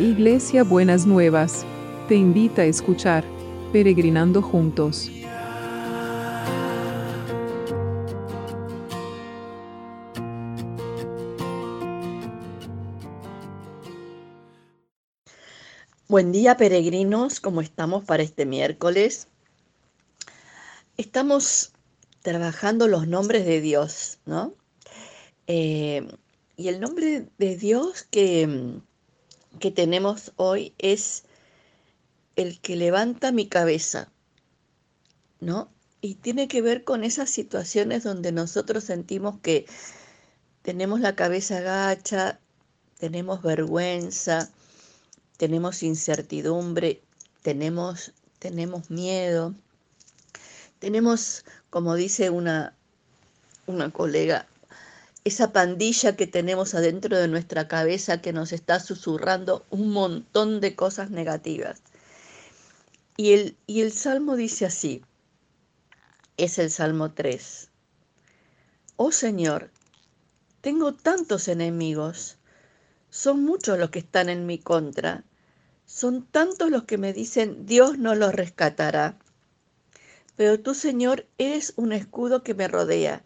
Iglesia Buenas Nuevas, te invita a escuchar Peregrinando Juntos. Buen día peregrinos, ¿cómo estamos para este miércoles? Estamos trabajando los nombres de Dios, ¿no? Eh, y el nombre de Dios que, que tenemos hoy es el que levanta mi cabeza, ¿no? Y tiene que ver con esas situaciones donde nosotros sentimos que tenemos la cabeza gacha, tenemos vergüenza, tenemos incertidumbre, tenemos, tenemos miedo, tenemos, como dice una, una colega, esa pandilla que tenemos adentro de nuestra cabeza que nos está susurrando un montón de cosas negativas. Y el, y el Salmo dice así, es el Salmo 3. Oh Señor, tengo tantos enemigos, son muchos los que están en mi contra, son tantos los que me dicen, Dios no los rescatará. Pero tú, Señor, eres un escudo que me rodea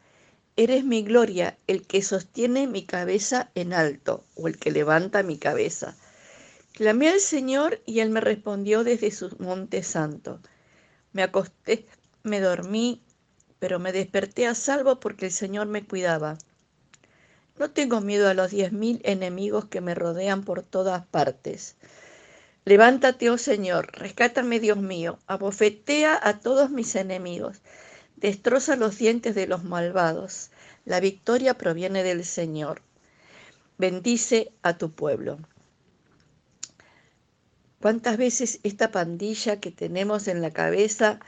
Eres mi gloria, el que sostiene mi cabeza en alto, o el que levanta mi cabeza. Clamé al Señor y Él me respondió desde su monte santo. Me acosté, me dormí, pero me desperté a salvo porque el Señor me cuidaba. No tengo miedo a los diez mil enemigos que me rodean por todas partes. Levántate, oh Señor, rescátame, Dios mío, abofetea a todos mis enemigos destroza los dientes de los malvados. La victoria proviene del Señor. Bendice a tu pueblo. ¿Cuántas veces esta pandilla que tenemos en la cabeza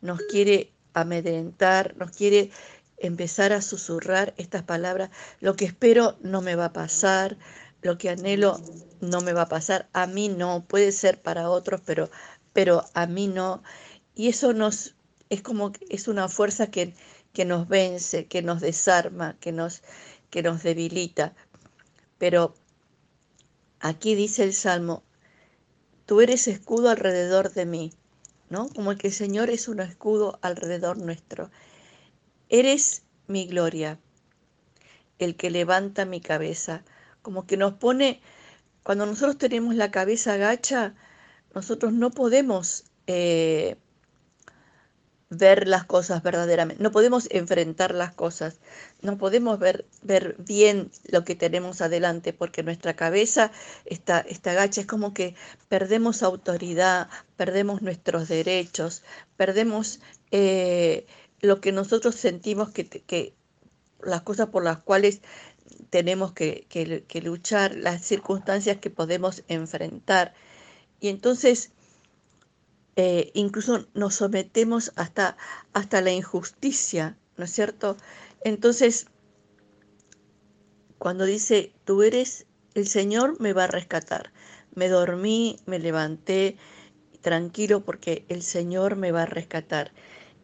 nos quiere amedrentar, nos quiere empezar a susurrar estas palabras? Lo que espero no me va a pasar, lo que anhelo no me va a pasar, a mí no, puede ser para otros, pero, pero a mí no. Y eso nos es como es una fuerza que, que nos vence, que nos desarma, que nos, que nos debilita. Pero aquí dice el Salmo, tú eres escudo alrededor de mí, ¿no? Como que el Señor es un escudo alrededor nuestro. Eres mi gloria, el que levanta mi cabeza, como que nos pone, cuando nosotros tenemos la cabeza gacha, nosotros no podemos eh, ver las cosas verdaderamente, no podemos enfrentar las cosas, no podemos ver, ver bien lo que tenemos adelante porque nuestra cabeza está, está gacha, es como que perdemos autoridad, perdemos nuestros derechos, perdemos eh, lo que nosotros sentimos que, que, las cosas por las cuales tenemos que, que luchar, las circunstancias que podemos enfrentar. Y entonces eh, incluso nos sometemos hasta, hasta la injusticia, ¿no es cierto? Entonces, cuando dice, tú eres, el Señor me va a rescatar. Me dormí, me levanté tranquilo porque el Señor me va a rescatar.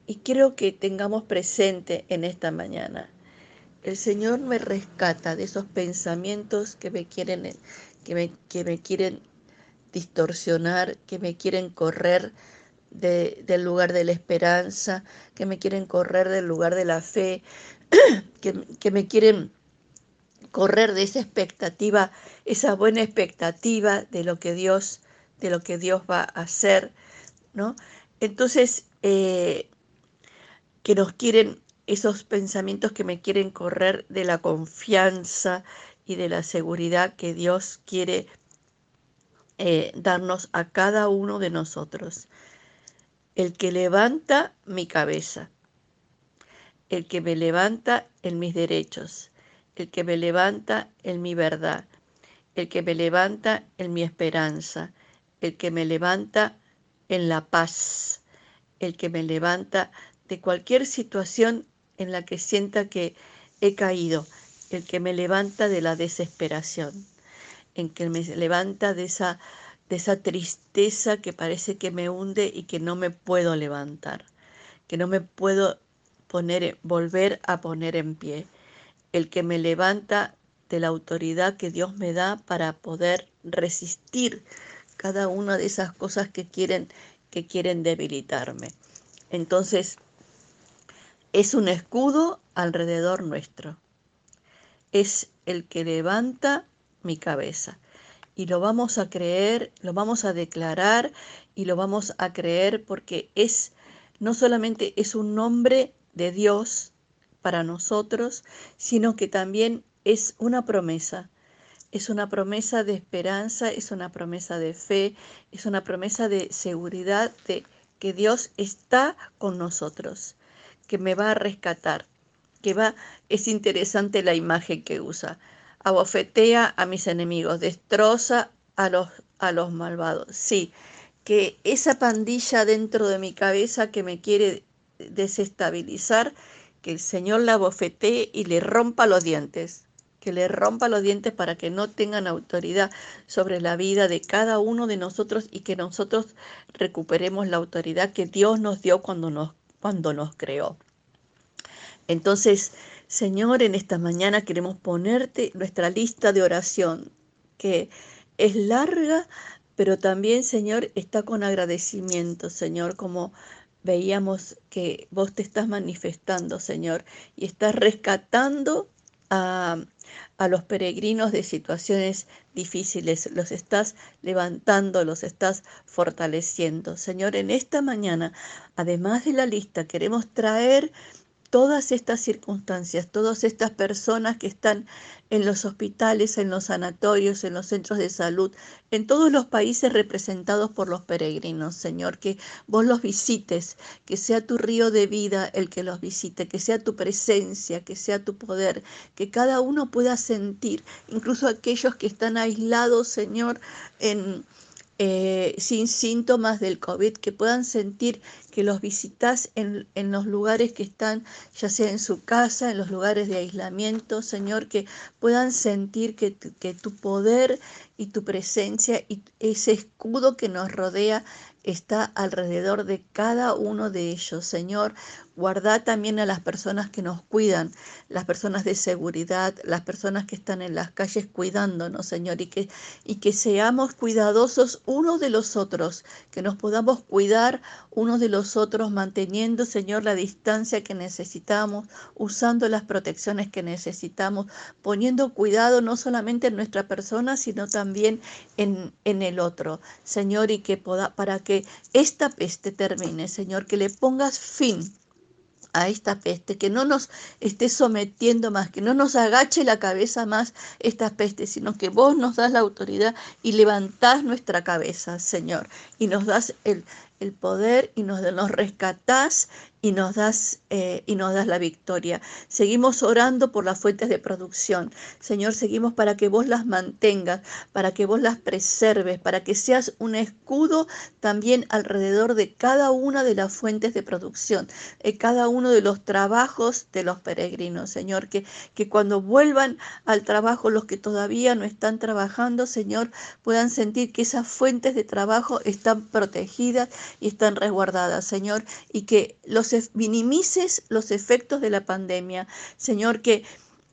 Y quiero que tengamos presente en esta mañana, el Señor me rescata de esos pensamientos que me quieren, que me, que me quieren distorsionar, que me quieren correr del lugar de la esperanza, que me quieren correr del lugar de la fe, que, que me quieren correr de esa expectativa, esa buena expectativa de lo que Dios, de lo que Dios va a hacer, ¿no? Entonces, eh, que nos quieren, esos pensamientos que me quieren correr de la confianza y de la seguridad que Dios quiere eh, darnos a cada uno de nosotros. El que levanta mi cabeza, el que me levanta en mis derechos, el que me levanta en mi verdad, el que me levanta en mi esperanza, el que me levanta en la paz, el que me levanta de cualquier situación en la que sienta que he caído, el que me levanta de la desesperación en que me levanta de esa, de esa tristeza que parece que me hunde y que no me puedo levantar, que no me puedo poner, volver a poner en pie. El que me levanta de la autoridad que Dios me da para poder resistir cada una de esas cosas que quieren, que quieren debilitarme. Entonces, es un escudo alrededor nuestro. Es el que levanta mi cabeza. Y lo vamos a creer, lo vamos a declarar y lo vamos a creer porque es no solamente es un nombre de Dios para nosotros, sino que también es una promesa. Es una promesa de esperanza, es una promesa de fe, es una promesa de seguridad de que Dios está con nosotros, que me va a rescatar, que va, es interesante la imagen que usa, abofetea a mis enemigos, destroza a los, a los malvados. Sí, que esa pandilla dentro de mi cabeza que me quiere desestabilizar, que el Señor la abofetee y le rompa los dientes, que le rompa los dientes para que no tengan autoridad sobre la vida de cada uno de nosotros y que nosotros recuperemos la autoridad que Dios nos dio cuando nos, cuando nos creó. Entonces, Señor, en esta mañana queremos ponerte nuestra lista de oración, que es larga, pero también, Señor, está con agradecimiento, Señor, como veíamos que vos te estás manifestando, Señor, y estás rescatando a, a los peregrinos de situaciones difíciles, los estás levantando, los estás fortaleciendo. Señor, en esta mañana, además de la lista, queremos traer todas estas circunstancias, todas estas personas que están en los hospitales, en los sanatorios, en los centros de salud, en todos los países representados por los peregrinos, Señor, que vos los visites, que sea tu río de vida el que los visite, que sea tu presencia, que sea tu poder, que cada uno pueda sentir, incluso aquellos que están aislados, Señor, en eh, sin síntomas del COVID, que puedan sentir que los visitas en, en, los lugares que están, ya sea en su casa, en los lugares de aislamiento, Señor, que puedan sentir que, que tu poder y tu presencia y ese escudo que nos rodea está alrededor de cada uno de ellos. Señor, guarda también a las personas que nos cuidan, las personas de seguridad, las personas que están en las calles cuidándonos, Señor, y que, y que seamos cuidadosos unos de los otros, que nos podamos cuidar unos de los otros, manteniendo, Señor, la distancia que necesitamos, usando las protecciones que necesitamos, poniendo cuidado no solamente en nuestra persona, sino también en, en el otro, Señor, y que poda, para que esta peste termine, Señor, que le pongas fin a esta peste, que no nos esté sometiendo más, que no nos agache la cabeza más esta peste, sino que vos nos das la autoridad y levantás nuestra cabeza, Señor, y nos das el, el poder y nos, nos rescatás y nos das eh, y nos das la victoria. Seguimos orando por las fuentes de producción. Señor, seguimos para que vos las mantengas, para que vos las preserves, para que seas un escudo también alrededor de cada una de las fuentes de producción, de cada uno de los trabajos de los peregrinos, Señor, que, que cuando vuelvan al trabajo los que todavía no están trabajando, Señor, puedan sentir que esas fuentes de trabajo están protegidas y están resguardadas, Señor, y que los minimices los efectos de la pandemia. Señor, que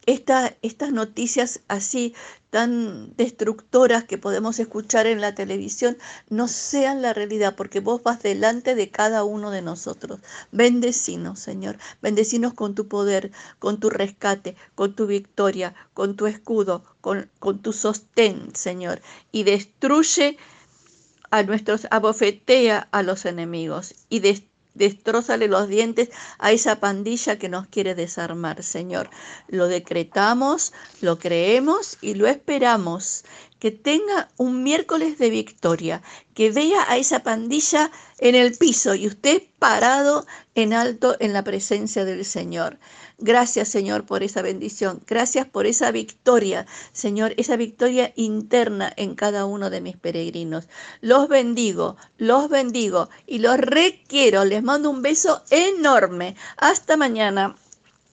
estas noticias así tan destructoras que podemos escuchar en la televisión no sean la realidad, porque vos vas delante de cada uno de nosotros. Bendecinos, Señor. Bendecinos con tu poder, con tu rescate, con tu victoria, con tu escudo, con, tu sostén, Señor. Y destruye a nuestros, abofetea a los enemigos y Destrózale los dientes a esa pandilla que nos quiere desarmar, Señor. Lo decretamos, lo creemos y lo esperamos. Que tenga un miércoles de victoria, que vea a esa pandilla en el piso y usted parado en alto en la presencia del Señor. Gracias, Señor, por esa bendición. Gracias por esa victoria, Señor, esa victoria interna en cada uno de mis peregrinos. Los bendigo, los bendigo y los requiero. Les mando un beso enorme. Hasta mañana.